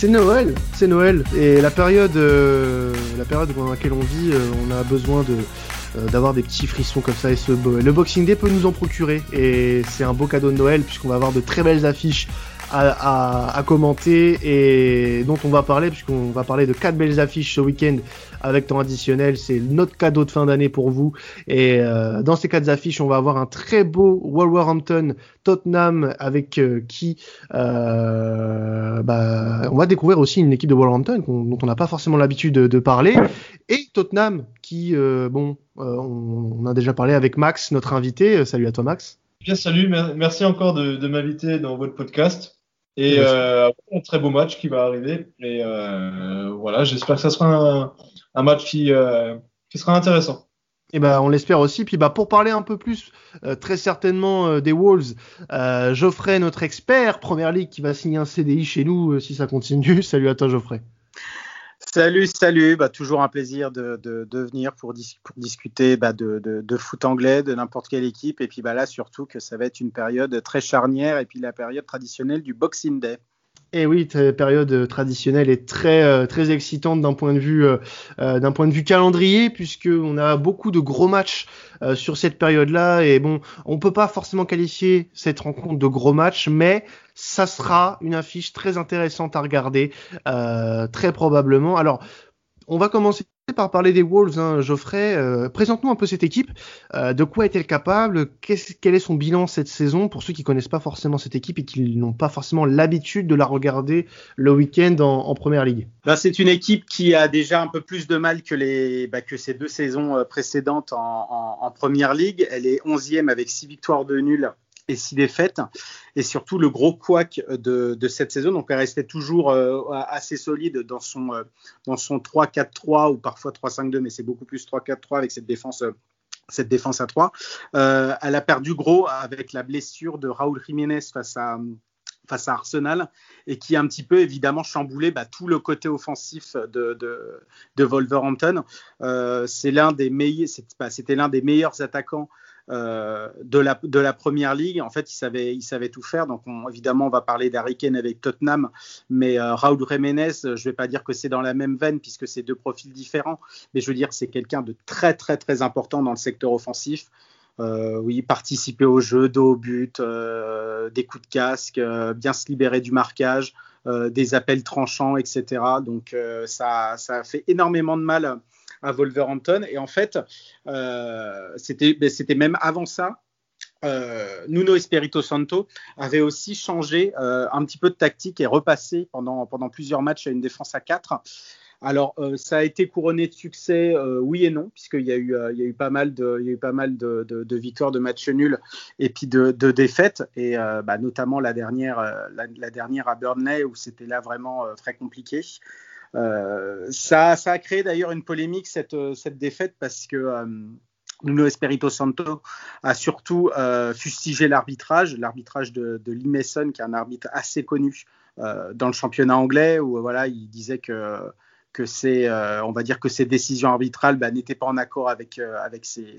C'est Noël, c'est Noël. Et la période, euh, la période dans laquelle on vit, euh, on a besoin de euh, d'avoir des petits frissons comme ça. Et ce, le Boxing Day peut nous en procurer. Et c'est un beau cadeau de Noël puisqu'on va avoir de très belles affiches à, commenter et dont on va parler, puisqu'on va parler de quatre belles affiches ce week-end avec temps additionnel. C'est notre cadeau de fin d'année pour vous. Et euh, dans ces quatre affiches, on va avoir un très beau Wolverhampton Tottenham avec euh, qui euh, bah, on va découvrir aussi une équipe de Wolverhampton dont on n'a pas forcément l'habitude de, parler. Et Tottenham qui, bon, on, on, a déjà parlé avec Max, notre invité. Salut à toi Max. Bien, salut, merci encore de m'inviter dans votre podcast. Et euh, un très beau match qui va arriver. Et euh, voilà, j'espère que ça sera un, match qui, euh, qui, sera intéressant. Et ben, on l'espère aussi. Puis bah, pour parler un peu plus, très certainement des Wolves, Geoffrey, notre expert Première Ligue, qui va signer un CDI chez nous si ça continue. Salut à toi, Geoffrey. Salut, salut. Bah, toujours un plaisir de, venir pour, discuter bah, de, foot anglais, de n'importe quelle équipe. Et puis bah, là, surtout que ça va être une période très charnière et puis la période traditionnelle du Boxing Day. Et eh oui, période euh, traditionnelle est très euh, très excitante d'un point de vue euh, d'un point de vue calendrier puisque on a beaucoup de gros matchs sur cette période-là et bon, on peut pas forcément qualifier cette rencontre de gros match, mais ça sera une affiche très intéressante à regarder très probablement. Alors, on va commencer par parler des Wolves, hein, Geoffrey. Euh, présente-nous un peu cette équipe. Euh, de quoi est-elle capable? Quel est son bilan cette saison? Pour ceux qui connaissent pas forcément cette équipe et qui n'ont pas forcément l'habitude de la regarder le week-end en, Première Ligue bah, C'est une équipe qui a déjà un peu plus de mal que, les, bah, que ces deux saisons euh, précédentes en, en Première Ligue. Elle est 11e avec 6 victoires de nul et six défaites. Et surtout, le gros couac de, cette saison, donc elle restait toujours euh, assez solide dans son, euh, son 3-4-3 ou parfois 3-5-2, mais c'est beaucoup plus 3-4-3 avec cette défense. Euh, cette défense à 3. elle a perdu gros avec la blessure de Raúl Jiménez face à, face à Arsenal et qui a un petit peu évidemment chamboulé bah, tout le côté offensif de, Wolverhampton. meilleurs, c'était l'un des meilleurs attaquants euh, de, la, de la première ligue. En fait, il savait, il savait tout faire. Donc, évidemment, on va parler d'Harry avec Tottenham, mais euh, Raúl Jiménez, je ne vais pas dire que c'est dans la même veine puisque c'est deux profils différents, mais je veux dire, c'est quelqu'un de très, très, très important dans le secteur offensif. Euh, oui, participer au jeu, dos au but, des coups de casque, bien se libérer du marquage, des appels tranchants, etc. Donc ça, ça fait énormément de mal à Wolverhampton. Et en fait, euh, ben, c'était même avant ça. Euh, Nuno Espirito Santo avait aussi changé euh, un petit peu de tactique et repassé pendant, pendant plusieurs matchs à une défense à 4. Alors, ça a été couronné de succès, oui et non, puisqu'il y, a eu, il y a eu pas mal, de, il y a eu pas mal de, de, victoires, de matchs nuls et puis de, défaites, et bah, notamment la dernière, la, dernière à Burnley où c'était là vraiment très compliqué. Euh, ça, a créé d'ailleurs une polémique cette, cette défaite parce que euh, Nuno Espirito Santo a surtout euh, fustigé l'arbitrage, l'arbitrage de, de Lee Mason, qui est un arbitre assez connu dans le championnat anglais, où voilà, il disait que que c'est, on va dire que ces décisions arbitrales bah, n'étaient pas en accord avec avec ses,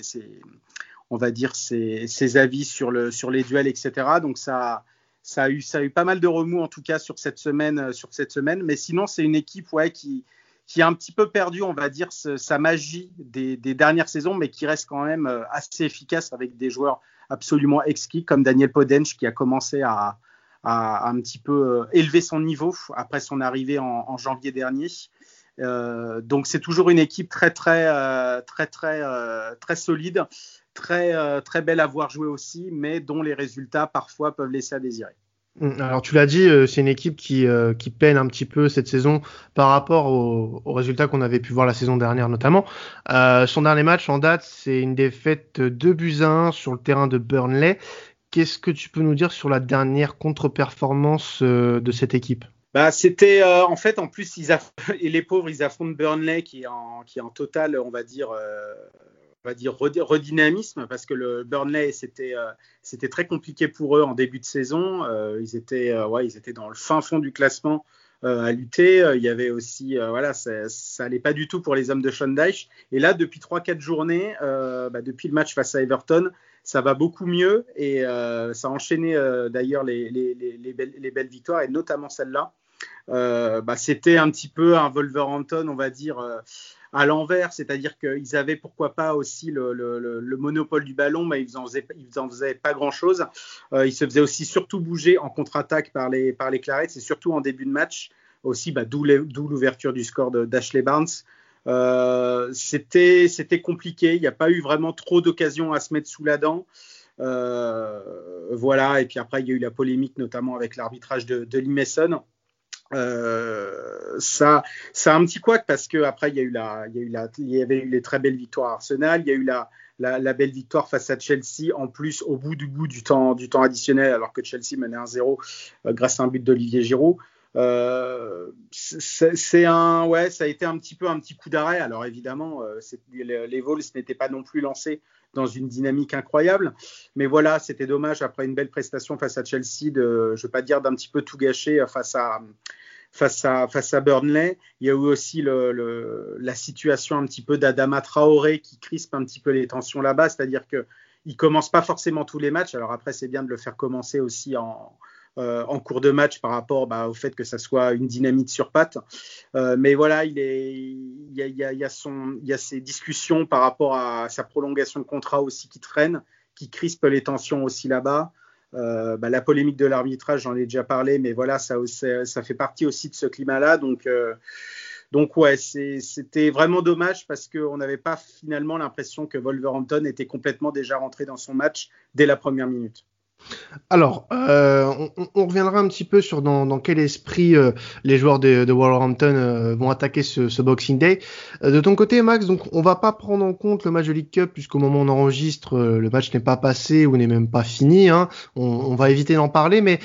on va dire ses, ses, avis sur le sur les duels, etc. Donc ça ça a eu, ça a eu pas mal de remous en tout cas sur cette semaine, euh, sur cette semaine. Mais sinon, c'est une équipe ouais, qui, qui a un petit peu perdu, on va dire, sa magie des, dernières saisons, mais qui reste quand même euh, assez efficace avec des joueurs absolument exquis comme Daniel Podench qui a commencé à, à, un petit peu euh, élever son niveau après son arrivée en, janvier dernier. donc c'est toujours une équipe très très très très très solide très, euh, très belle à voir jouer aussi, mais dont les résultats parfois peuvent laisser à désirer. Mm, alors tu l'as dit, euh, c'est une équipe qui, euh, qui peine un petit peu cette saison par rapport aux, résultats qu'on avait pu voir la saison dernière notamment. son dernier match en date, c'est une défaite 2 buts 1 sur le terrain de Burnley. Qu'est-ce que tu peux nous dire sur la dernière contre-performance de cette équipe? Bah, c'était en fait en plus ils et les pauvres ils affrontent Burnley qui est en qui est en total on va dire on va dire redynamisme parce que le Burnley c'était euh, très compliqué pour eux en début de saison. Euh, ils étaient euh, ouais ils étaient dans le fin fond du classement à lutter. Il y avait aussi voilà ça, ça allait pas du tout pour les hommes de Sean et là depuis 3-4 journées bah, depuis le match face à Everton ça va beaucoup mieux. Et ça a enchaîné d'ailleurs les, les, les, belles, les, belles, victoires et notamment celle-là. Bah, c'était un petit peu un Wolverhampton, on va dire à l'envers, c'est-à-dire qu'ils avaient pourquoi pas aussi le, monopole du ballon, mais ils n'en faisaient, pas grand-chose. Euh, ils se faisaient aussi surtout bouger en contre-attaque par les, par les Clarets, c'est surtout en début de match aussi, bah, d'où l'ouverture du score d'Ashley Barnes. Euh, c'était compliqué, il n'y a pas eu vraiment trop d'occasions à se mettre sous la dent. Euh, voilà, et puis après, il y a eu la polémique, notamment avec l'arbitrage de, de. Euh, ça, ça a un petit couac parce que après il y a eu la, il y a eu la, il y avait eu les très belles victoires à Arsenal, il y a eu la, la, belle victoire face à Chelsea en plus au bout du bout du temps, du temps additionnel alors que Chelsea menait 1-0 euh, grâce à un but d'Olivier Giroud. Euh, c'est un, ouais, ça a été un petit peu un petit coup d'arrêt. Alors évidemment, euh, les, Vols n'étaient pas non plus lancés dans une dynamique incroyable, mais voilà, c'était dommage après une belle prestation face à Chelsea de, je veux pas dire d'un petit peu tout gâcher face à face à, face à Burnley. Il y a eu aussi le, la situation un petit peu d'Adama Traoré qui crispe un petit peu les tensions là-bas, c'est-à-dire que il commence pas forcément tous les matchs. Alors après, c'est bien de le faire commencer aussi en, euh, en cours de match par rapport bah, au fait que ça soit une dynamite sur patte. Euh, mais voilà, il, y a, il, y a, a a ces discussions par rapport à sa prolongation de contrat aussi qui traîne, qui crispe les tensions aussi là-bas. Euh, bah, la polémique de l'arbitrage, j'en ai déjà parlé, mais voilà, ça, fait partie aussi de ce climat-là. Donc, euh, donc ouais, c'était vraiment dommage parce qu'on n'avait pas finalement l'impression que Wolverhampton était complètement déjà rentré dans son match dès la première minute. Alors, euh, on, reviendra un petit peu sur dans, quel esprit euh, les joueurs de, de Wolverhampton euh, vont attaquer ce, Boxing Day. de ton côté, Max, donc on va pas prendre en compte le match de League Cup puisqu'au moment où on enregistre, le match n'est pas passé ou n'est même pas fini. Hein. On, va éviter d'en parler, mais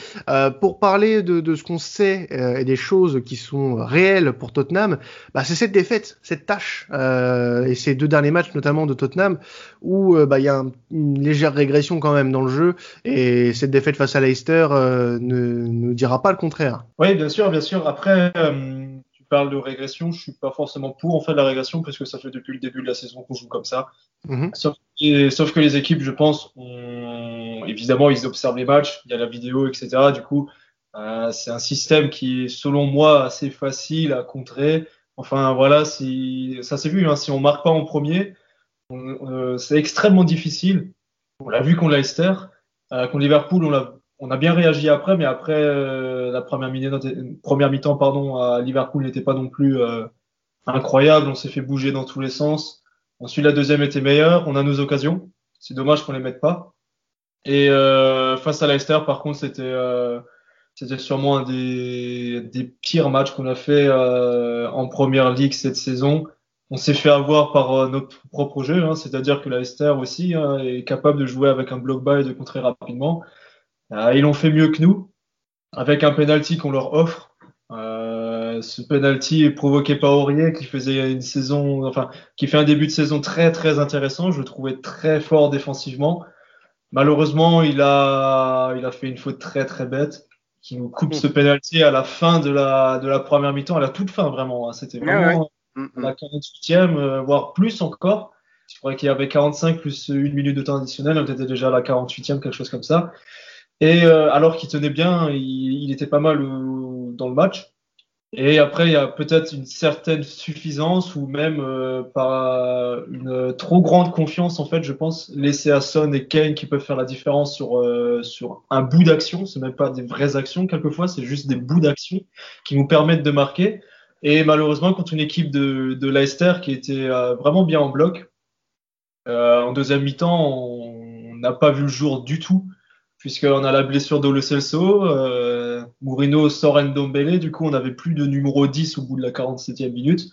pour parler de, ce qu'on sait et des choses qui sont réelles pour Tottenham, bah, c'est cette défaite, cette tâche et ces deux derniers matchs notamment de Tottenham où bah, il y a une légère régression quand même dans le jeu et et cette défaite face à Leicester euh, ne nous dira pas le contraire. Oui, bien sûr, bien sûr. Après, euh, tu parles de régression, je suis pas forcément pour en fait la régression parce que ça fait depuis le début de la saison qu'on joue comme ça. Mhm. sauf, que les équipes, je pense, évidemment, ils observent les matchs, il y a la vidéo, etc. Du coup, euh, c'est un système qui est, selon moi, assez facile à contrer. Enfin, voilà, si ça s'est vu, hein, si on marque pas en premier, c'est extrêmement difficile. On l'a vu contre Leicester. Euh, contre Liverpool, on a, on a bien réagi après, mais après euh, la première, première mi-temps pardon, à Liverpool n'était pas non plus euh, incroyable. On s'est fait bouger dans tous les sens. Ensuite, la deuxième était meilleure. On a nos occasions. C'est dommage qu'on les mette pas. Et euh, face à Leicester, par contre, c'était euh, c'était sûrement un des, des pires matchs qu'on a fait euh, en première ligue cette saison on s'est fait avoir par euh, notre propre jeu, hein, c'est-à-dire que la Leicester aussi hein, est capable de jouer avec un block bas et de contrer rapidement. Euh, ils l'ont fait mieux que nous, avec un penalty qu'on leur offre. Euh, ce penalty est provoqué par Aurier qui faisait une saison, enfin, qui fait un début de saison très très intéressant. Je le trouvais très fort défensivement. Malheureusement, il a, il a fait une faute très très bête qui nous coupe ce penalty à la fin de la, de la première mi-temps, à la toute fin vraiment. Hein. C'était vraiment la 48e, euh, voire plus encore. Je crois qu'il y avait 45 plus une minute de temps additionnel, on était déjà à la 48e, quelque chose comme ça. Et euh, alors qu'il tenait bien, il, il, était pas mal euh, dans le match. Et après, il y a peut-être une certaine suffisance ou même euh, par une trop grande confiance, en fait, je pense, laisser à Son et Kane qui peuvent faire la différence sur, sur un bout d'action. C'est même pas des vraies actions, quelquefois, c'est juste des bouts d'action qui nous permettent de marquer. Et malheureusement, contre une équipe de, de Leicester qui était euh, vraiment bien en bloc, euh, en deuxième mi-temps, on n'a pas vu le jour du tout, puisqu'on a la blessure d'Ole Celso, euh, Mourinho sort Ndombele, du coup on n'avait plus de numéro 10 au bout de la 47e minute.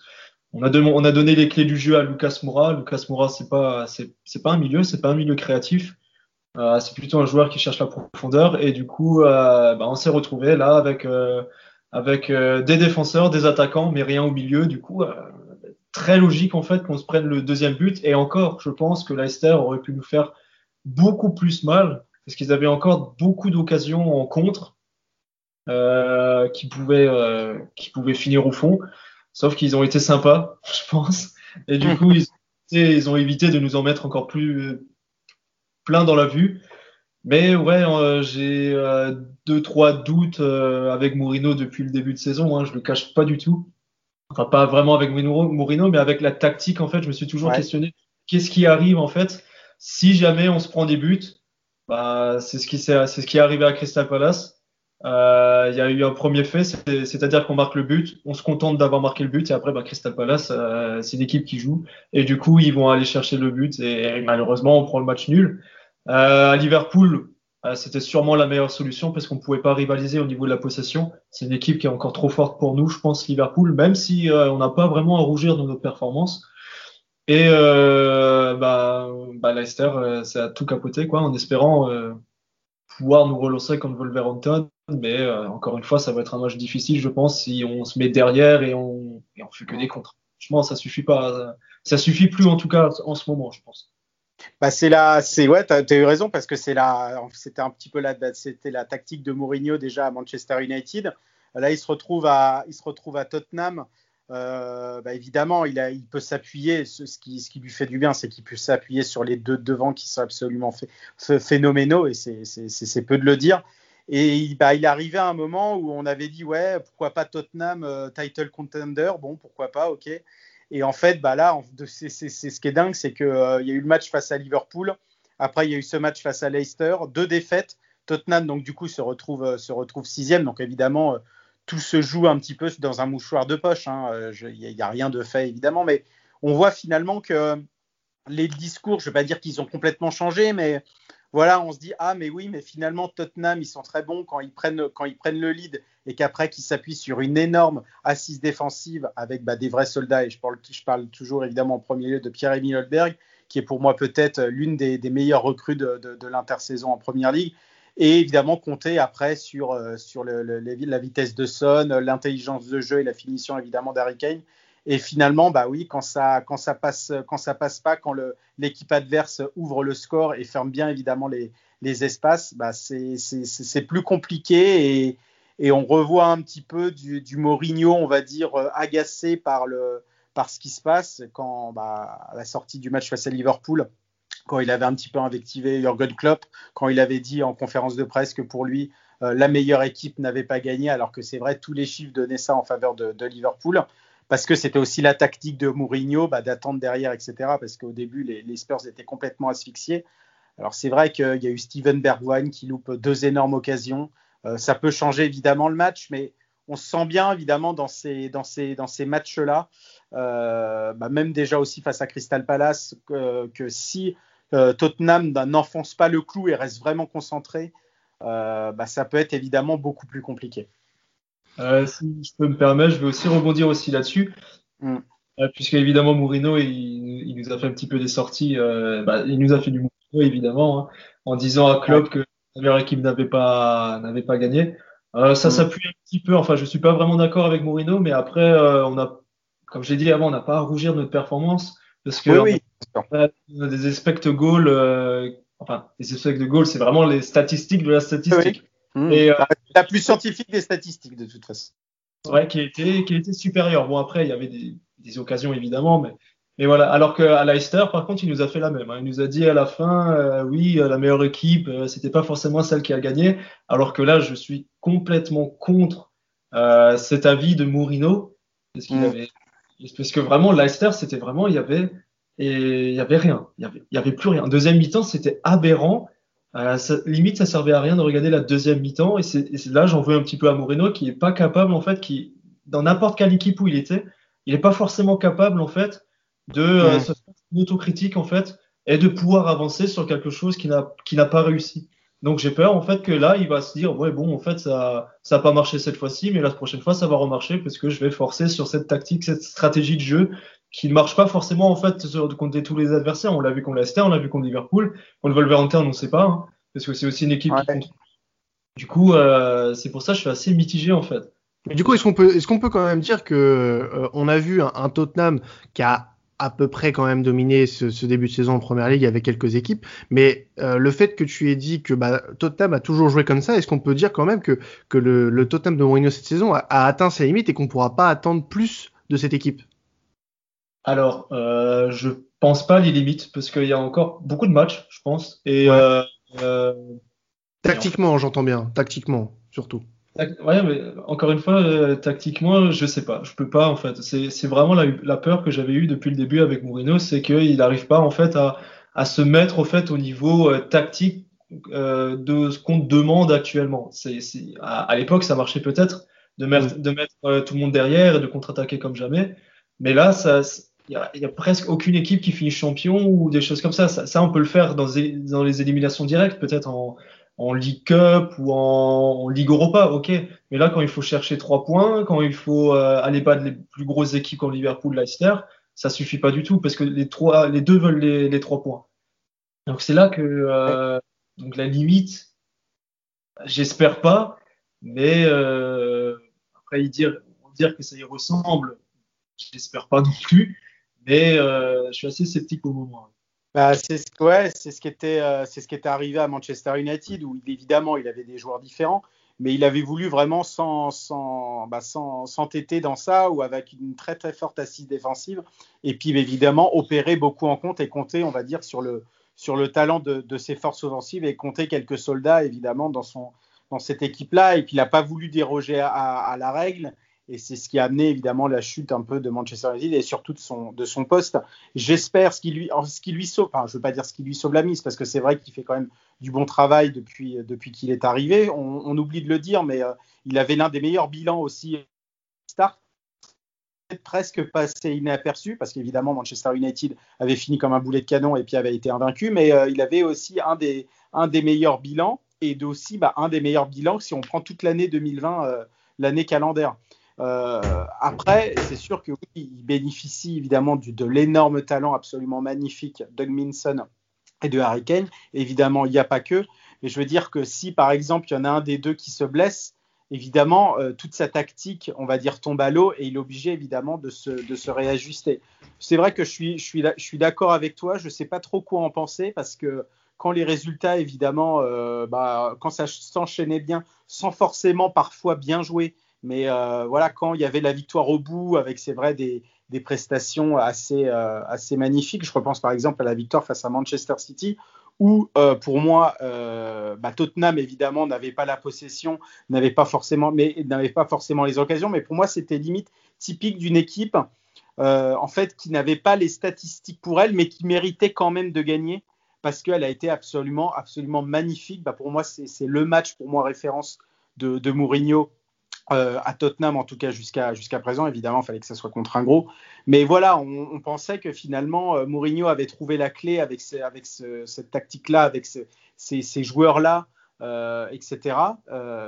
On a, on a donné les clés du jeu à Lucas Moura. Lucas Moura, c'est pas, pas un milieu, c'est pas un milieu créatif. Euh, c'est plutôt un joueur qui cherche la profondeur. Et du coup, bah, on s'est retrouvé là avec avec euh, des défenseurs, des attaquants, mais rien au milieu. Du coup, euh, très logique en fait qu'on se prenne le deuxième but. Et encore, je pense que Leicester aurait pu nous faire beaucoup plus mal parce qu'ils avaient encore beaucoup d'occasions en contre euh, qui pouvaient euh, qui pouvaient finir au fond. Sauf qu'ils ont été sympas, je pense. Et du coup, ils, ils ont évité de nous en mettre encore plus plein dans la vue. Mais ouais, euh, j'ai euh, deux trois doutes euh, avec Mourinho depuis le début de saison. Hein, je le cache pas du tout. Enfin, pas vraiment avec Mourinho, mais avec la tactique. En fait, je me suis toujours questionné qu'est-ce qui arrive en fait? Si jamais on se prend des buts. Bah, c'est ce qui c'est ce qui est arrivé à Crystal Palace. Euh, il y a eu un premier fait, c'est-à-dire qu'on marque le but, on se contente d'avoir marqué le but et après bah, Crystal Palace, euh, c'est l'équipe qui joue et du coup ils vont aller chercher le but et, malheureusement on prend le match nul. Euh, à Liverpool, euh, c'était sûrement la meilleure solution parce qu'on ne pouvait pas rivaliser au niveau de la possession. C'est une équipe qui est encore trop forte pour nous, je pense, Liverpool, même si euh, on n'a pas vraiment à rougir de notre performance. Et euh, bah, bah, Leicester, euh, c'est à tout capoter, quoi, en espérant pouvoir nous relancer contre Wolverhampton. Mais encore une fois, ça va être un match difficile, je pense, si on se met derrière et on, et on fait que des contre. Franchement, ça suffit pas. Ça suffit plus, en tout cas, en ce moment, je pense. Bah c'est la, c'est ouais, t'as as eu raison parce que c'est la, c'était un petit peu la, c'était la tactique de Mourinho déjà à Manchester United. Là, il se retrouve à, il se retrouve à Tottenham. Euh, bah évidemment, il, a, il peut s'appuyer. Ce, qui, ce qui lui fait du bien, c'est qu'il peut s'appuyer sur les deux devants qui sont absolument phénoménaux et c'est peu de le dire. Et bah, il arrivé à un moment où on avait dit ouais, pourquoi pas Tottenham euh, title contender? Bon, pourquoi pas, ok. Et en fait, bah là, c'est ce qui est dingue, c'est qu'il euh, y a eu le match face à Liverpool. Après, il y a eu ce match face à Leicester, deux défaites. Tottenham, donc du coup, se retrouve, euh, se retrouve sixième. Donc évidemment, euh, tout se joue un petit peu dans un mouchoir de poche. Hein. Il n'y a, rien de fait, évidemment. Mais on voit finalement que les discours, je ne vais pas dire qu'ils ont complètement changé, mais voilà, on se dit ah mais oui, mais finalement Tottenham ils sont très bons quand ils prennent quand ils prennent le lead et qu'après qu'ils s'appuient sur une énorme assise défensive avec bah, des vrais soldats et je parle, toujours évidemment en premier lieu de Pierre-Emile Holberg qui est pour moi peut-être l'une des, meilleures recrues de, de, l'intersaison en première ligue et évidemment compter après sur, euh, sur la vitesse de Son, l'intelligence de jeu et la finition évidemment d'Harry Kane. Et finalement, bah oui, quand ça, quand ça passe, quand ça passe pas, quand l'équipe adverse ouvre le score et ferme bien évidemment les, les espaces, bah c'est plus compliqué et, et, on revoit un petit peu du, du Mourinho, on va dire, euh, agacé par, le, par ce qui se passe quand bah, à la sortie du match face à Liverpool, quand il avait un petit peu invectivé Jürgen Klopp, quand il avait dit en conférence de presse que pour lui, euh, la meilleure équipe n'avait pas gagné, alors que c'est vrai, tous les chiffres donnaient ça en faveur de, de Liverpool parce que c'était aussi la tactique de Mourinho bah, d'attendre derrière, etc. Parce qu'au début, les, Spurs étaient complètement asphyxiés. Alors c'est vrai qu'il y a eu Steven Bergwijn qui loupe deux énormes occasions. Euh, ça peut changer évidemment le match, mais on se sent bien évidemment dans ces, matchs-là, euh, bah, même déjà aussi face à Crystal Palace, que, si euh, Tottenham n'enfonce pas le clou et reste vraiment concentré, bah, ça peut être évidemment beaucoup plus compliqué. Euh, si je peux me permettre, je vais aussi rebondir aussi là-dessus. Mm. Euh, puisque évidemment Mourinho, il, il, nous a fait un petit peu des sorties. Euh, bah, il nous a fait du Mourinho évidemment, hein, en disant à Klopp que la équipe n'avait pas n'avait pas gagné. Euh, ça mm. s'appuie un petit peu. Enfin, je suis pas vraiment d'accord avec Mourinho, mais après, euh, on a, comme j'ai dit avant, on n'a pas à rougir de notre performance parce que oui, on a des expect goals. Euh, enfin, les expect goals, c'est vraiment les statistiques de la statistique. Mmh. Et, euh, la plus scientifique des statistiques, de toute façon. Ouais, qui était, qui était supérieur. Bon, après, il y avait des, des occasions, évidemment, mais, mais voilà. Alors qu'à Leicester, par contre, il nous a fait la même. Hein. Il nous a dit à la fin, euh, oui, euh, la meilleure équipe, euh, c'était pas forcément celle qui a gagné. Alors que là, je suis complètement contre euh, cet avis de Mourinho. Parce, qu'il mmh. avait, parce que vraiment, Leicester, c'était vraiment, il y avait, et il y avait rien. Il y avait, il y avait plus rien. Deuxième mi-temps, c'était aberrant. Euh, limite, ça servait à rien de regarder la deuxième mi-temps. Et c'est là, j'en veux un petit peu à Moreno, qui est pas capable, en fait, qui, dans n'importe quelle équipe où il était, il est pas forcément capable, en fait, de euh, se faire une autocritique, en fait, et de pouvoir avancer sur quelque chose qui n'a qui n'a pas réussi. Donc j'ai peur en fait que là il va se dire ouais bon en fait ça ça a pas marché cette fois-ci mais la prochaine fois ça va remarcher parce que je vais forcer sur cette tactique cette stratégie de jeu qui ne marche pas forcément en fait contre tous les adversaires. On l'a vu contre Leicester, on l'a vu contre Liverpool, contre Wolverhampton, on ne sait pas, hein, parce que c'est aussi une équipe qui Du coup, euh, c'est pour ça que je suis assez mitigé en fait. Mais du coup, est-ce qu'on peut, est-ce qu'on peut quand même dire que euh, on a vu un, Tottenham qui a à peu près quand même dominé ce, début de saison en première ligue avec quelques équipes, mais euh, le fait que tu aies dit que bah, Tottenham a toujours joué comme ça, est-ce qu'on peut dire quand même que, que le, le Tottenham de Mourinho cette saison a, a atteint ses limites et qu'on pourra pas attendre plus de cette équipe? Alors, euh, je pense pas les limites parce qu'il y a encore beaucoup de matchs, je pense. Et euh, euh, Tactiquement, j'entends bien. Tactiquement, surtout. Ouais, mais encore une fois, euh, tactiquement, je sais pas. Je peux pas, en fait. C'est vraiment la, peur que j'avais eue depuis le début avec Mourinho, c'est qu'il n'arrive pas, en fait, à, à, se mettre, au fait, au niveau euh, tactique de ce qu'on demande actuellement. C'est à, à l'époque, ça marchait peut-être de mettre, de mettre euh, tout le monde derrière et de contre-attaquer comme jamais. Mais là, ça, il y a, y a, presque aucune équipe qui finit champion ou des choses comme ça. Ça, ça on peut le faire dans, les éliminations directes, peut-être en, en League Cup ou en, Ligue Europa, ok. Mais là, quand il faut chercher trois points, quand il faut euh, aller battre les plus grosses équipes comme Liverpool, Leicester, ça suffit pas du tout parce que les trois, les deux veulent les, les trois points. Donc c'est là que euh, donc la limite, j'espère pas, mais euh, après dire dire que ça y ressemble, j'espère pas non plus. Mais euh, je suis assez sceptique au moment. Bah, c'est ce, ouais, ce qui était, euh, ce qui était arrivé à Manchester United où évidemment il avait des joueurs différents, mais il avait voulu vraiment sans, sans, bah, sans, s'entêter dans ça ou avec une très très forte assise défensive et puis évidemment opérer beaucoup en compte et compter, on va dire, sur le, sur le talent de, de ses forces offensives et compter quelques soldats évidemment dans, son, dans cette équipe-là. Et puis il n'a pas voulu déroger à la règle et c'est ce qui a amené évidemment la chute un peu de Manchester United et surtout de son, de son poste. J'espère ce qui lui, ce qui lui sauve, enfin je veux pas dire ce qui lui sauve la mise parce que c'est vrai qu'il fait quand même du bon travail depuis, depuis qu'il est arrivé. On, oublie de le dire, mais euh, il avait l'un des meilleurs bilans aussi start presque passé inaperçu parce qu'évidemment Manchester United avait fini comme un boulet de canon et puis avait été invaincu, mais euh, il avait aussi un des, un des meilleurs bilans et aussi bah, un des meilleurs bilans si on prend toute l'année 2020, euh, l'année calendaire. Euh, après, c'est sûr que oui, il bénéficie évidemment de l'énorme talent absolument magnifique Doug Minson et de Harry Kane. Évidemment, il n'y a pas que. Mais je veux dire que si, par exemple, il y en a un des deux qui se blesse, évidemment, euh, toute sa tactique, on va dire, tombe à l'eau et il est obligé, évidemment, de se, réajuster. C'est vrai que je suis d'accord avec toi. Je ne sais pas trop quoi en penser parce que quand les résultats, évidemment, euh, bah, quand ça s'enchaînait bien, sans forcément parfois bien jouer, mais euh, voilà, quand il y avait la victoire au bout, avec c'est vrai des, prestations assez, euh, assez magnifiques, je repense par exemple à la victoire face à Manchester City, où euh, pour moi, bah, Tottenham évidemment n'avait pas la possession, n'avait pas forcément, pas forcément les occasions, mais pour moi c'était limite typique d'une équipe en fait qui n'avait pas les statistiques pour elle, mais qui méritait quand même de gagner parce qu'elle a été absolument, absolument magnifique. Bah, pour moi, c'est le match pour moi référence de Mourinho euh, à Tottenham, en tout cas jusqu'à jusqu'à présent. Évidemment, il fallait que ça soit contre un gros. Mais voilà, on, pensait que finalement, euh, Mourinho avait trouvé la clé avec, ce, avec ce, cette tactique-là, avec ce, ces, joueurs-là, euh, etc.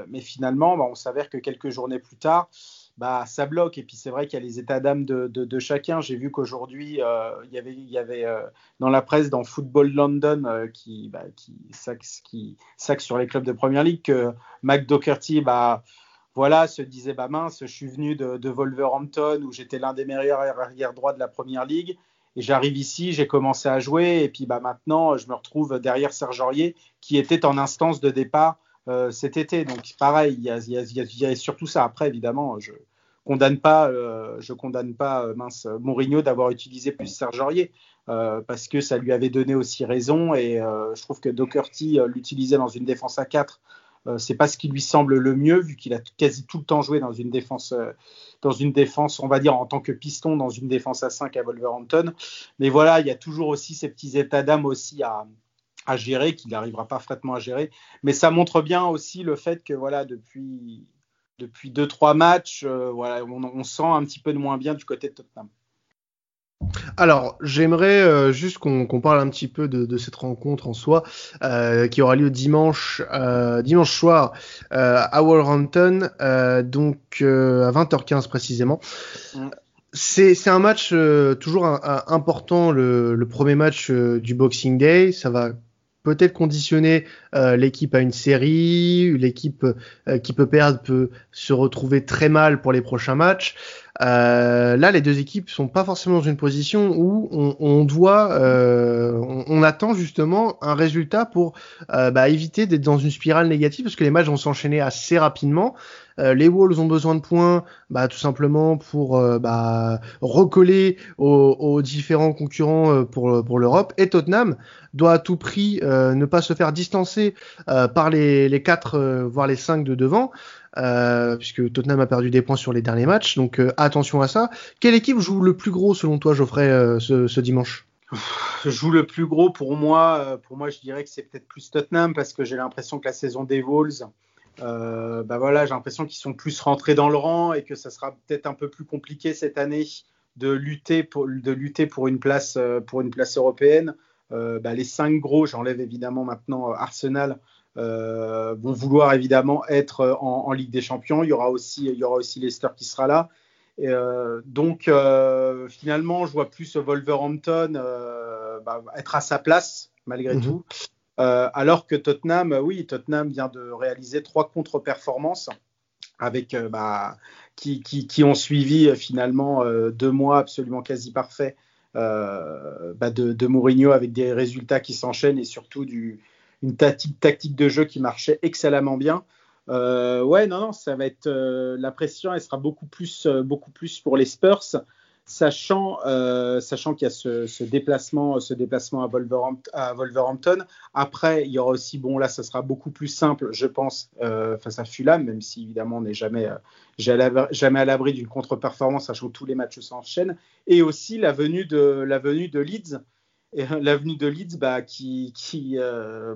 Mais finalement, bah, on s'avère que quelques journées plus tard, bah, ça bloque. Et puis c'est vrai qu'il y a les états d'âme de, chacun. J'ai vu qu'aujourd'hui, il y avait, y avait dans la presse, dans Football London, qui, bah, saxe, sur les clubs de Première Ligue, que Mac Doherty, bah, voilà, se disait bah mince, je suis venu de, Wolverhampton où j'étais l'un des meilleurs arrière droits de la première ligue et j'arrive ici, j'ai commencé à jouer et puis bah maintenant je me retrouve derrière Serge Aurier qui était en instance de départ euh, cet été. Donc pareil, il y, a, surtout ça. Après évidemment, je condamne pas, euh, je condamne pas euh, mince Mourinho d'avoir utilisé plus Serge Aurier. Parce que ça lui avait donné aussi raison et je trouve que Doherty l'utilisait dans une défense à 4 euh, c'est pas ce qui lui semble le mieux vu qu'il a quasi tout le temps joué dans une défense euh, dans une défense on va dire en tant que piston dans une défense à 5 à Wolverhampton. Mais voilà il y a toujours aussi ces petits états d'âme aussi à, à gérer qu'il n'arrivera pas fraîchement à gérer. Mais ça montre bien aussi le fait que voilà depuis depuis deux trois matchs euh, on, on, sent un petit peu de moins bien du côté de Tottenham alors, j'aimerais euh, juste qu'on qu parle un petit peu de, de, cette rencontre en soi, euh, qui aura lieu dimanche, euh, dimanche soir à Wolverhampton, donc à 20h15 précisément. Mm. C'est un match toujours un, un, important, le, le, premier match du Boxing Day. Ça va peut-être conditionner euh, l'équipe à une série, l'équipe euh, qui peut perdre peut se retrouver très mal pour les prochains matchs. Là, les deux équipes sont pas forcément dans une position où on, doit, on, attend justement un résultat pour bah, éviter d'être dans une spirale négative parce que les matchs vont s'enchaîner assez rapidement. Euh, les Wolves ont besoin de points, bah, tout simplement pour euh, bah, recoller aux, différents concurrents euh, pour, l'Europe. Et Tottenham doit à tout prix ne pas se faire distancer par les, les 4, voire les 5 de devant. Puisque Tottenham a perdu des points sur les derniers matchs, donc attention à ça. Quelle équipe joue le plus gros selon toi, Geoffrey, ce, ce dimanche? Joue le plus gros pour moi. Pour moi, je dirais que c'est peut-être plus Tottenham parce que j'ai l'impression que la saison des Wolves, euh, bah voilà, j'ai l'impression qu'ils sont plus rentrés dans le rang et que ça sera peut-être un peu plus compliqué cette année de lutter pour, une, place, euh, européenne. Euh, bah les cinq gros, j'enlève évidemment maintenant Arsenal, vont vouloir évidemment être en, Ligue des Champions. Il y aura aussi, il y aura aussi Leicester qui sera là. Et, donc finalement, je vois plus Wolverhampton bah, être à sa place malgré mhm. tout. Euh, alors que Tottenham, euh, oui, Tottenham vient de réaliser trois contre-performances avec euh, bah, qui, ont suivi finalement deux mois absolument quasi parfaits bah, de, Mourinho avec des résultats qui s'enchaînent et surtout une tactique, de jeu qui marchait excellemment bien. ouais, non, non, ça va être la pression, elle sera beaucoup plus, beaucoup plus pour les Spurs sachant, euh, sachant qu'il y a ce, déplacement, ce déplacement à, Wolverhampton, Après, il y aura aussi, bon là, ça sera beaucoup plus simple, je pense, euh, face à Fulham, même si évidemment on n'est jamais, euh, jamais à l'abri d'une contre-performance, sachant que tous les matchs s'enchaînent. Et aussi la venue de, la venue de Leeds. Et l'avenue de Leeds, bah, qui, qui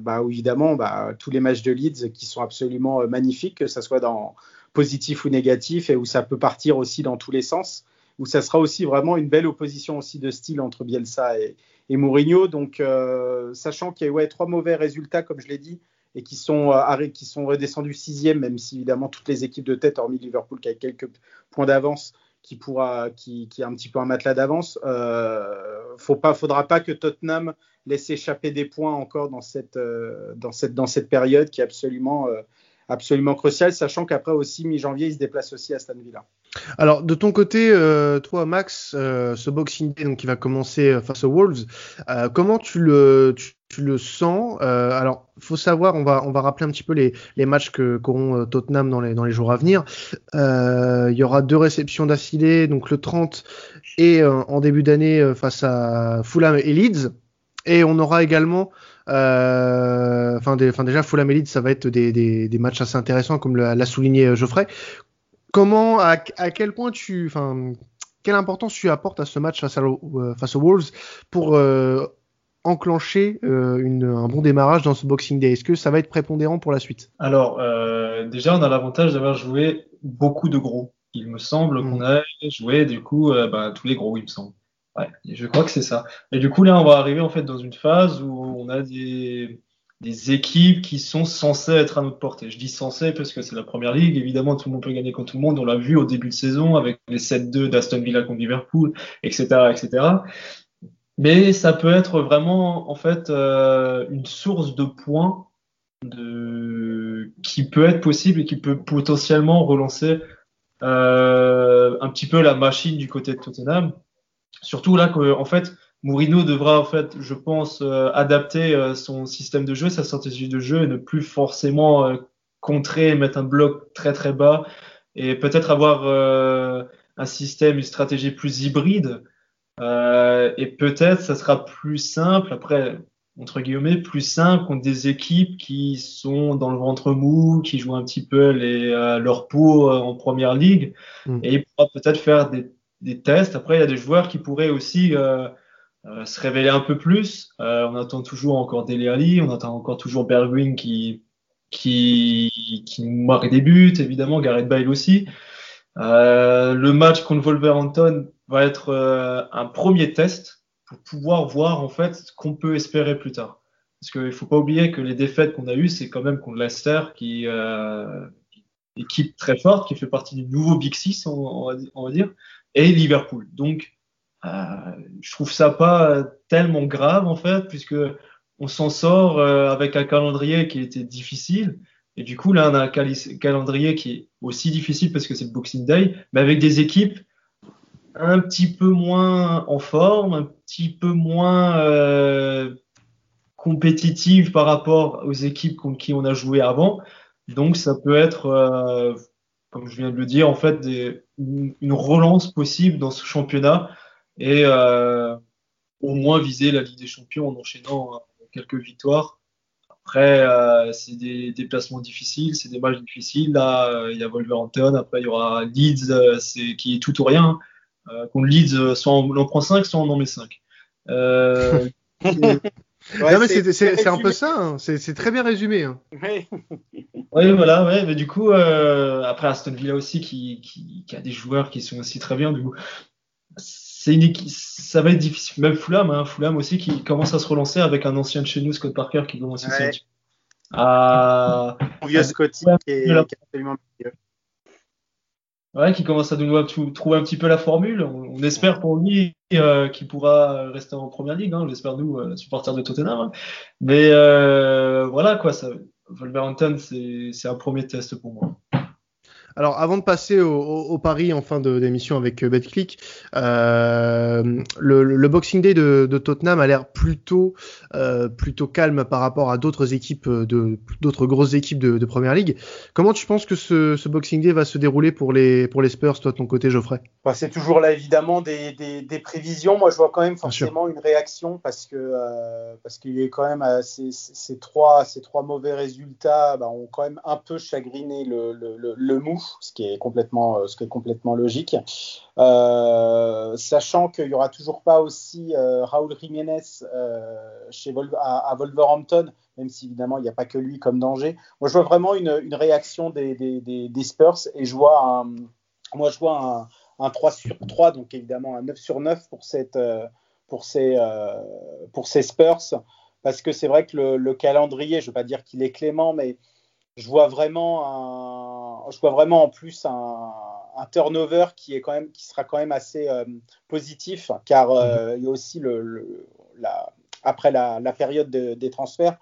bah, évidemment, bah, tous les matchs de Leeds qui sont absolument magnifiques, que ce soit dans positif ou négatif, et où ça peut partir aussi dans tous les sens où ça sera aussi vraiment une belle opposition aussi de style entre Bielsa et, Mourinho. Donc, euh, sachant qu'il y a ouais, trois mauvais résultats, comme je l'ai dit, et qui sont, euh, qui sont redescendus sixième, même si évidemment toutes les équipes de tête, hormis Liverpool qui a quelques points d'avance, qui pourra, qui, qui, a un petit peu un matelas d'avance, euh, faut pas, faudra pas que Tottenham laisse échapper des points encore dans cette, euh, période qui est absolument, absolument cruciale, sachant qu'après aussi mi-janvier, il se déplace aussi à Stan Villa. Alors de ton côté, euh, toi Max, euh, ce Boxing Day donc qui va commencer euh, face aux Wolves, comment tu le sens Alors faut savoir, on va on va rappeler un petit peu les, les matchs que qu'auront Tottenham dans les dans les jours à venir. Il y aura deux réceptions d'affilée, donc le 30 et en début d'année face à Fulham et Leeds, et on aura également enfin, déjà Fulham et Leeds, ça va être des, des, des matchs assez intéressants comme l'a souligné Geoffrey comment, à, quel point tu, enfin, quelle importance tu apportes à ce match face, euh, face aux Wolves pour euh, enclencher euh, une, un bon démarrage dans ce Boxing Day? Est-ce que ça va être prépondérant pour la suite? Alors, déjà, on a l'avantage d'avoir joué beaucoup de gros. Il me semble qu'on mm. a joué, du coup, bah, tous les gros, il me semble. Ouais, je crois que c'est ça. Et du coup, là, on va arriver en fait dans une phase où on a des des équipes qui sont censées être à notre portée. Je dis censées parce que c'est la première ligue. Évidemment, tout le monde peut gagner contre tout le monde. On l'a vu au début de saison avec les 7-2 d'Aston Villa contre Liverpool, etc., etc. Mais ça peut être vraiment, en fait, euh, une source de points de... qui peut être possible et qui peut potentiellement relancer euh, un petit peu la machine du côté de Tottenham. Surtout là, que, en fait, Mourinho devra en fait, je pense, euh, adapter euh, son système de jeu, sa stratégie de jeu et ne plus forcément euh, contrer, mettre un bloc très très bas et peut-être avoir un système, une stratégie plus hybride. et peut-être ça sera plus simple après entre guillemets plus simple contre des équipes qui sont dans le ventre mou, qui jouent un petit peu les, leur peau en première ligue mm. et il pourra peut-être faire des, des, tests. Après il y a des joueurs qui pourraient aussi euh, se révéler un peu plus. Euh, on attend toujours encore Dele Alli, on attend encore toujours Bergwijn qui, qui, marque des buts, évidemment, Gareth Bale aussi. Euh, le match contre Wolverhampton va être un premier test pour pouvoir voir en fait ce qu'on peut espérer plus tard. Parce qu'il ne faut pas oublier que les défaites qu'on a eues, c'est quand même contre Leicester, qui équipe très forte, qui fait partie du nouveau Big Six, on, va, on va dire, et Liverpool. Donc je trouve ça pas tellement grave en fait, puisque on s'en sort euh, avec un calendrier qui était difficile. Et du coup, là, on a un calendrier qui est aussi difficile parce que c'est le Boxing Day, mais avec des équipes un petit peu moins en forme, un petit peu moins euh, compétitive par rapport aux équipes contre qui on a joué avant. Donc ça peut être, euh, comme je viens de le dire, en fait une relance possible dans ce championnat et euh, au moins viser la Ligue des Champions en enchaînant euh, quelques victoires. Après, euh, c'est des déplacements difficiles, c'est des matchs difficiles. Là, euh, il y a Wolverhampton, après il y aura Leeds, euh, c'est qui est tout ou rien. Euh, contre Leeds, soit on en prend 5, soit on en met 5. Euh, Ouais, non, mais c'est un peu ça, hein. c'est très bien résumé. Hein. Oui, ouais, voilà, ouais, mais du coup, euh, après Aston Villa aussi qui, qui, qui, a des joueurs qui sont aussi très bien, du coup, c'est une équipe, ça va être difficile. Même Fulham, hein, Fulham aussi qui commence à se relancer avec un ancien de chez nous, Scott Parker, qui commence aussi Ouais. à, Vieux à- Scotty ouais, qui est, voilà. qui est absolument ouais, qui commence à de nouveau trou- trouver un petit peu la formule. On, on espère pour lui euh, qu'il pourra rester en première ligue. Hein, on l'espère nous, euh, supporters de Tottenham. hein. Mais euh, voilà quoi, ça, Wolverhampton, c'est un premier test pour moi. Alors, avant de passer au, au, au pari en fin d'émission avec euh, BetClick, euh, le, le Boxing Day de, de Tottenham a l'air plutôt, euh, plutôt calme par rapport à d'autres équipes, euh, de d'autres grosses équipes de, de Première Ligue. Comment tu penses que ce, ce Boxing Day va se dérouler pour les, pour les Spurs, toi de ton côté, Geoffrey? Bah, c'est toujours là évidemment des, des, des prévisions. Moi, je vois quand même forcément une réaction parce que euh, parce qu'il a quand même euh, ces, ces- ces trois ces trois mauvais résultats bah, ont quand même un peu chagriné le, le, le, le mou, ce qui est complètement euh, ce qui est complètement logique. Euh, sachant qu'il y aura toujours pas aussi euh, Raúl Jiménez euh, chez à, Wolverhampton, même si évidemment il n'y a pas que lui comme danger. Moi, je vois vraiment une, réaction des, des, Spurs et je vois un moi je vois un, un 3 sur 3, donc évidemment un 9 sur 9 pour, cette, euh, pour, ces, pour ces Spurs, parce que c'est vrai que le, le calendrier, je ne veux pas dire qu'il est clément, mais je vois vraiment, un, je vois vraiment en plus un, un turnover qui, est quand même, qui sera quand même assez euh, positif, car euh, il y a aussi, le, le- la, après la, la période de- des transferts,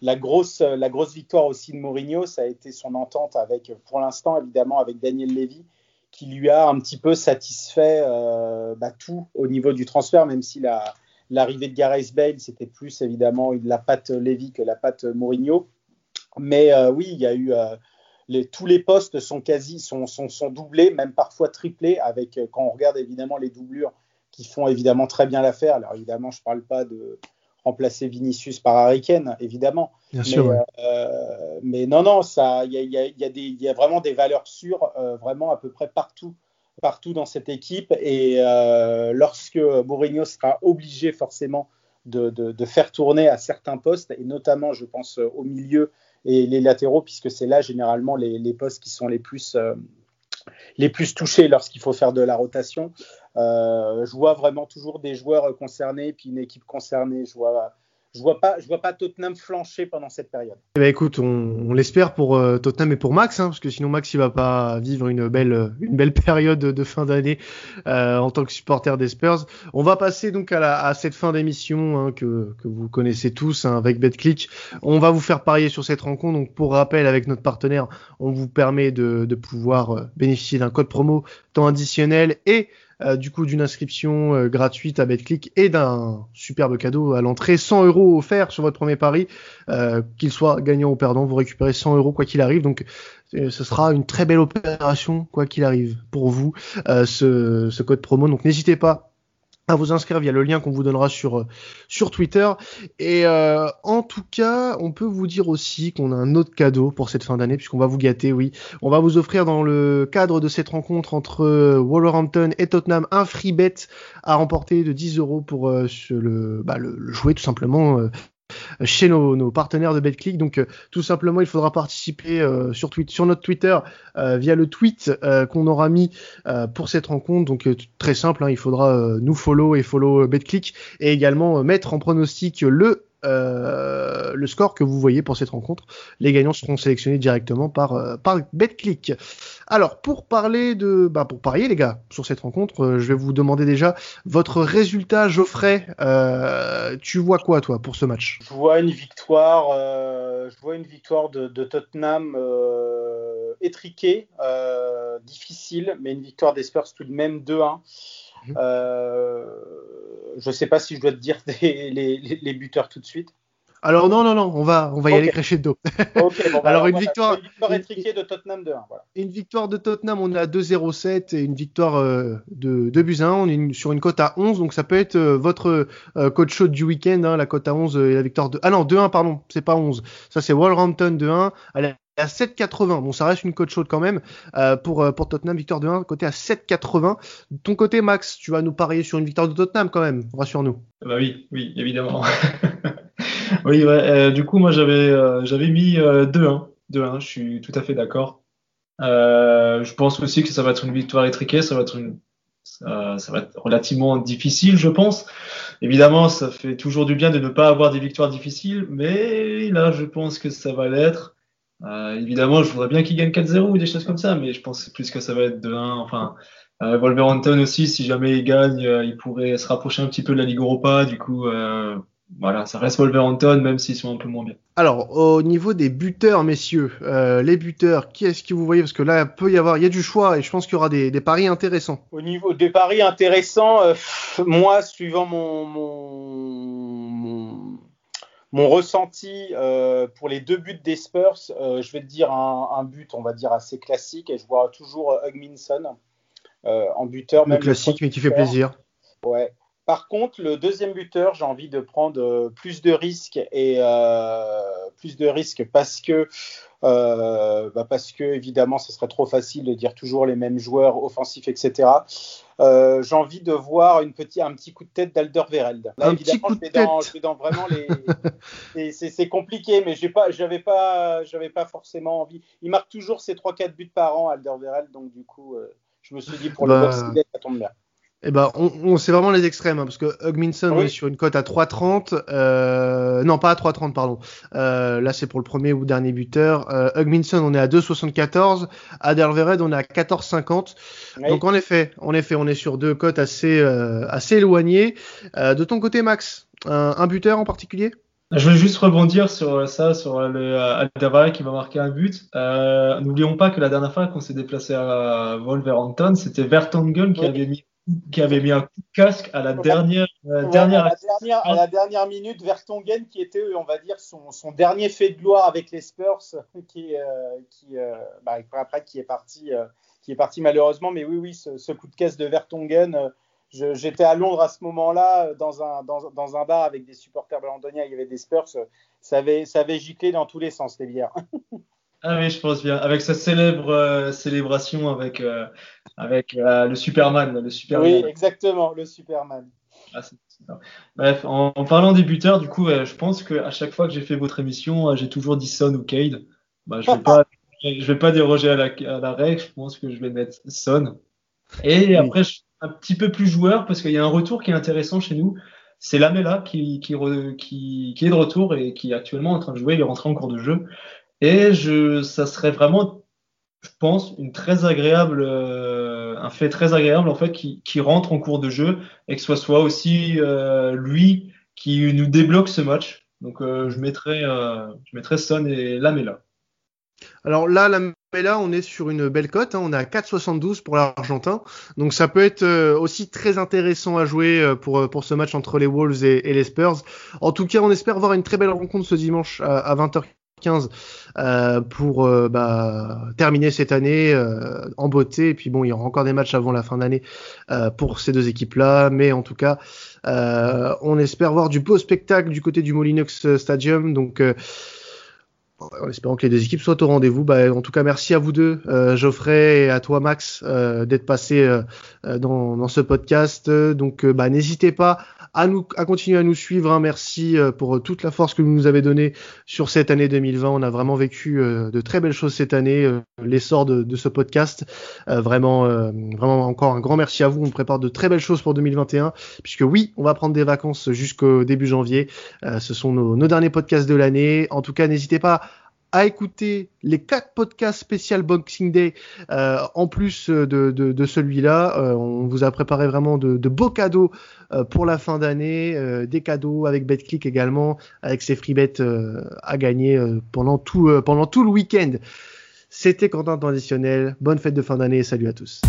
la grosse, la grosse victoire aussi de Mourinho, ça a été son entente avec, pour l'instant évidemment, avec Daniel Levy, qui lui a un petit peu satisfait euh, bah, tout au niveau du transfert, même si la- l'arrivée de Gareth Bale, c'était plus évidemment la patte Levy que la patte Mourinho. Mais oui, il y a eu les, tous les postes sont quasi sont, sont, sont doublés, même parfois triplés, avec euh, quand on regarde évidemment les doublures qui font évidemment très bien l'affaire. Alors évidemment, je ne parle pas de remplacer Vinicius par Harry Kane, évidemment. Bien Mais, sûr, ouais. euh, mais non, non, ça, il y y y y a vraiment des valeurs sûres, euh, vraiment à peu près partout, partout dans cette équipe. Et euh, lorsque Mourinho sera obligé forcément de, de- de faire tourner à certains postes, et notamment, je pense, euh, au milieu et les latéraux, puisque c'est là généralement les, les postes qui sont les plus, euh, les plus touchés lorsqu'il faut faire de la rotation. Euh, je vois vraiment toujours des joueurs concernés, puis une équipe concernée. Je vois, je vois pas, je vois pas Tottenham flancher pendant cette période. Eh ben, écoute, on, on l'espère pour euh, Tottenham et pour Max, hein, parce que sinon Max il va pas vivre une belle une belle période de fin d'année euh, en tant que supporter des Spurs. On va passer donc à, la, à cette fin d'émission hein, que, que vous connaissez tous hein, avec BetClick. On va vous faire parier sur cette rencontre. Donc pour rappel, avec notre partenaire, on vous permet de, de pouvoir euh, bénéficier d'un code promo temps additionnel et euh, du coup d'une inscription euh, gratuite à BetClick et d'un superbe cadeau à l'entrée, 100 euros offerts sur votre premier pari, euh, qu'il soit gagnant ou perdant, vous récupérez 100 euros quoi qu'il arrive. Donc ce sera une très belle opération quoi qu'il arrive pour vous ce, ce code promo. Donc n'hésitez pas à vous inscrire via le lien qu'on vous donnera sur euh, sur Twitter. Et euh, en tout cas, on peut vous dire aussi qu'on a un autre cadeau pour cette fin d'année, puisqu'on va vous gâter, oui. On va vous offrir dans le cadre de cette rencontre entre euh, Wolverhampton et Tottenham un free bet à remporter de 10 euros pour le, bah, jouer tout simplement. Chez nos, partenaires de BetClick. Donc euh, tout simplement, il faudra participer euh, sur, notre Twitter euh, via le tweet qu'on aura mis pour cette rencontre. Donc très simple, hein, il faudra nous follow et follow BetClick et également mettre en pronostic le score que vous voyez pour cette rencontre. Les gagnants seront sélectionnés directement par BetClick. Alors pour parler de bah pour parier les gars sur cette rencontre, euh, je vais vous demander déjà votre résultat Geoffrey. Euh, tu vois quoi toi pour ce match? Je vois une victoire, euh, je vois une victoire de, de Tottenham étriquée, difficile, mais une victoire des Spurs tout de même 2-1. Mhm. je ne sais pas si je dois te dire les buteurs tout de suite. Alors non, non, non, on va, on va y aller crescendo. Ok, bon, bah, alors, une victoire, une victoire étriquée de Tottenham 2-1. Voilà. Une victoire de Tottenham, on est à 2-0-7 et une victoire euh, de, de buts 1. On est sur une cote à 11, donc ça peut être euh, votre euh, coach chaud du week-end, hein, la cote à 11 et la victoire de... Ah non, 2-1, pardon, c'est pas 11. Ça c'est Wolverhampton 2-1. Elle est à 7,80. Bon, ça reste une cote chaude quand même pour, pour Tottenham, victoire de 1, côté à 7,80. De ton côté, Max, tu vas nous parier sur une victoire de Tottenham quand même, rassure-nous. Bah oui, oui, évidemment. Oui, ouais, euh, du coup, moi, j'avais euh, j'avais mis 2-1. Euh, 2-1, je suis tout à fait d'accord. je pense aussi que ça va être une victoire étriquée, ça va être une, ça, va être relativement difficile, je pense. Évidemment, ça fait toujours du bien de ne pas avoir des victoires difficiles, mais là, je pense que ça va l'être. évidemment, je voudrais bien qu'il gagne 4-0 ou des choses comme ça, mais je pense plus que ça va être 2-1. Enfin, Wolverhampton aussi, si jamais il gagne, il pourrait se rapprocher un petit peu de la Ligue Europa. Du coup, voilà, ça reste Wolverhampton, même s'ils sont un peu moins bien. Alors, au niveau des buteurs, messieurs, euh, les buteurs, qui est-ce que vous voyez? Parce que là, il peut y avoir, il y a du choix et je pense qu'il y aura des, paris intéressants. Au niveau des paris intéressants, euh, moi, suivant mon, mon, mon, ressenti euh, pour les deux buts des Spurs, je vais te dire un, but, on va dire, assez classique et je vois toujours Hugminson en buteur. Le classique, mais qui fait plaisir. Ouais. Par contre, le deuxième buteur, j'ai envie de prendre euh, plus de risques et euh, plus de risques parce que euh, bah parce que évidemment, ce serait trop facile de dire toujours les mêmes joueurs offensifs, etc. j'ai envie de voir une petit, un petit coup de tête d'Alderweireld. Là, un évidemment, je, vais dans, je vais dans vraiment les. c'est compliqué, mais j'ai pas, j'avais pas, j'avais pas forcément envie. Il marque toujours ses 3-4 buts par an, Alderweireld, donc du coup, je me suis dit pour le bah... box ça tombe bien. Eh ben, on, on c'est vraiment les extrêmes, hein, parce que Hugminson est sur une cote à 3,30. Euh, non, pas à 3,30, pardon. Euh, là, c'est pour le premier ou dernier buteur. Euh, Hugminson, on est à 2,74. Adelvered, on est à 14,50. Donc, en effet, en effet, on est sur deux cotes assez, euh, assez éloignées. Euh, de ton côté, Max, un, un, buteur en particulier? Je veux juste rebondir sur ça, sur le Alderweireld qui va marquer un but. N'oublions pas que la dernière fois qu'on s'est déplacé à Wolverhampton, c'était Vertonghen qui avait mis qui avait mis un coup de casque à la dernière, euh, dernière, à la dernière, minute, Vertonghen qui était, on va dire, son, son dernier fait de gloire avec les Spurs, qui, euh, qui euh, bah, après qui est parti, qui est parti malheureusement. Mais oui, oui, ce, coup de caisse de Vertonghen. J'étais à Londres à ce moment-là, dans un, dans, dans, un bar avec des supporters londoniens, il y avait des Spurs, ça avait, ça avait giclé dans tous les sens, les bières. Ah oui, je pense bien. Avec sa célèbre euh, célébration avec, euh, avec euh, le Superman. Le Superman. Oui, exactement, le Superman. Ah, Bref, en, parlant des buteurs, du coup, je pense qu'à chaque fois que j'ai fait votre émission, j'ai toujours dit Son ou Cade. Bah, je ne vais, pas, je vais pas déroger à la, à la, règle, je pense que je vais mettre Son. Et après, je suis un petit peu plus joueur parce qu'il y a un retour qui est intéressant chez nous. C'est Lamela qui, qui, qui, qui, est de retour et qui est actuellement en train de jouer. Il est rentré en cours de jeu. Et je, ça serait vraiment, je pense, une très agréable, euh, un fait très agréable en fait qui, qui, rentre en cours de jeu et que ce soit aussi euh, lui qui nous débloque ce match. Donc euh, je mettrais, je mettrais Son et Lamela. Alors là, Lamela, on est sur une belle cote. Hein. on est à 4,72 pour l'Argentin. Donc ça peut être aussi très intéressant à jouer pour, pour ce match entre les Wolves et, et, les Spurs. En tout cas, on espère voir une très belle rencontre ce dimanche à, à 20h 15 euh, pour euh, bah, terminer cette année euh, en beauté. Et puis bon, il y aura encore des matchs avant la fin d'année pour ces deux équipes-là, mais en tout cas, on espère voir du beau spectacle du côté du Molinox Stadium. Donc en espérant que les deux équipes soient au rendez-vous. Bah, en tout cas, merci à vous deux, euh, Geoffrey, et à toi, Max, euh, d'être passé euh, dans, ce podcast. Donc, bah, n'hésitez pas à nous, à continuer à nous suivre. Hein. Merci pour toute la force que vous nous avez donnée sur cette année 2020. On a vraiment vécu de très belles choses cette année. L'essor de, ce podcast, vraiment, vraiment encore un grand merci à vous. On prépare de très belles choses pour 2021, puisque oui, on va prendre des vacances jusqu'au début janvier. ce sont nos derniers podcasts de l'année. En tout cas, n'hésitez pas à écouter les quatre podcasts spécial Boxing Day euh, en plus de, celui-là. Euh, on vous a préparé vraiment de, beaux cadeaux euh, pour la fin d'année, des cadeaux avec BetClick également, avec ses free bets à gagner pendant tout pendant tout le week-end. C'était Quentin Traditionnel. Bonne fête de fin d'année et salut à tous.